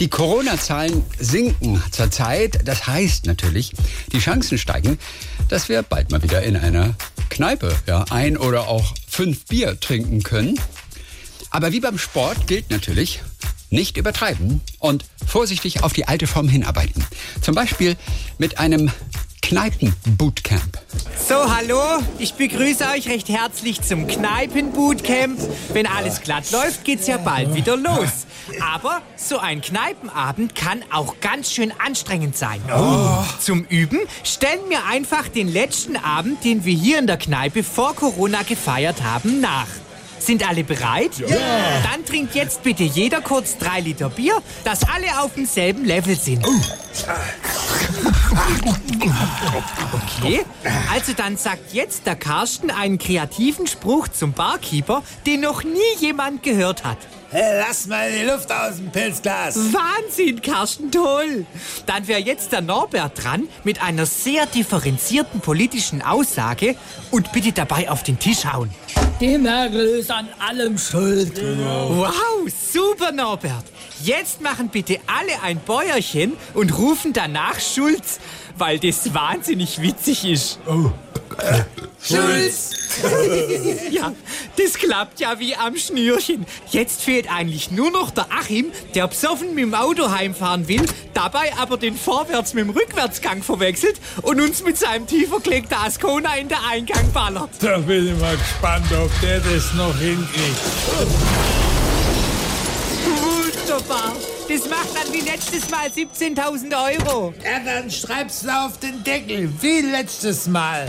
Die Corona-Zahlen sinken zurzeit. Das heißt natürlich, die Chancen steigen, dass wir bald mal wieder in einer Kneipe ja, ein oder auch fünf Bier trinken können. Aber wie beim Sport gilt natürlich, nicht übertreiben und vorsichtig auf die alte Form hinarbeiten. Zum Beispiel mit einem Kneipen-Bootcamp. So, hallo, ich begrüße euch recht herzlich zum Kneipen-Bootcamp. Wenn alles glatt läuft, geht's ja bald wieder los. Aber so ein Kneipenabend kann auch ganz schön anstrengend sein. Oh. Zum Üben stellen wir einfach den letzten Abend, den wir hier in der Kneipe vor Corona gefeiert haben, nach. Sind alle bereit? Ja. Dann trinkt jetzt bitte jeder kurz drei Liter Bier, dass alle auf demselben Level sind. Okay, also dann sagt jetzt der Carsten einen kreativen Spruch zum Barkeeper, den noch nie jemand gehört hat. Hey, lass mal die Luft aus dem Pilzglas. Wahnsinn, Carsten, toll. Dann wäre jetzt der Norbert dran mit einer sehr differenzierten politischen Aussage und bitte dabei auf den Tisch hauen. Die Merkel ist an allem schuld. Wow, super, Norbert. Jetzt machen bitte alle ein Bäuerchen und rufen danach Schulz, weil das wahnsinnig witzig ist. Oh. Schulz! ja, das klappt ja wie am Schnürchen. Jetzt fehlt eigentlich nur noch der Achim, der besoffen mit dem Auto heimfahren will, dabei aber den Vorwärts mit dem Rückwärtsgang verwechselt und uns mit seinem tiefer gelegten Ascona in der Eingang ballert. Da bin ich mal gespannt, ob der das noch hinkriegt. Wunderbar. Das macht dann wie letztes Mal 17.000 Euro. Ja, dann schreib's auf den Deckel, wie letztes Mal.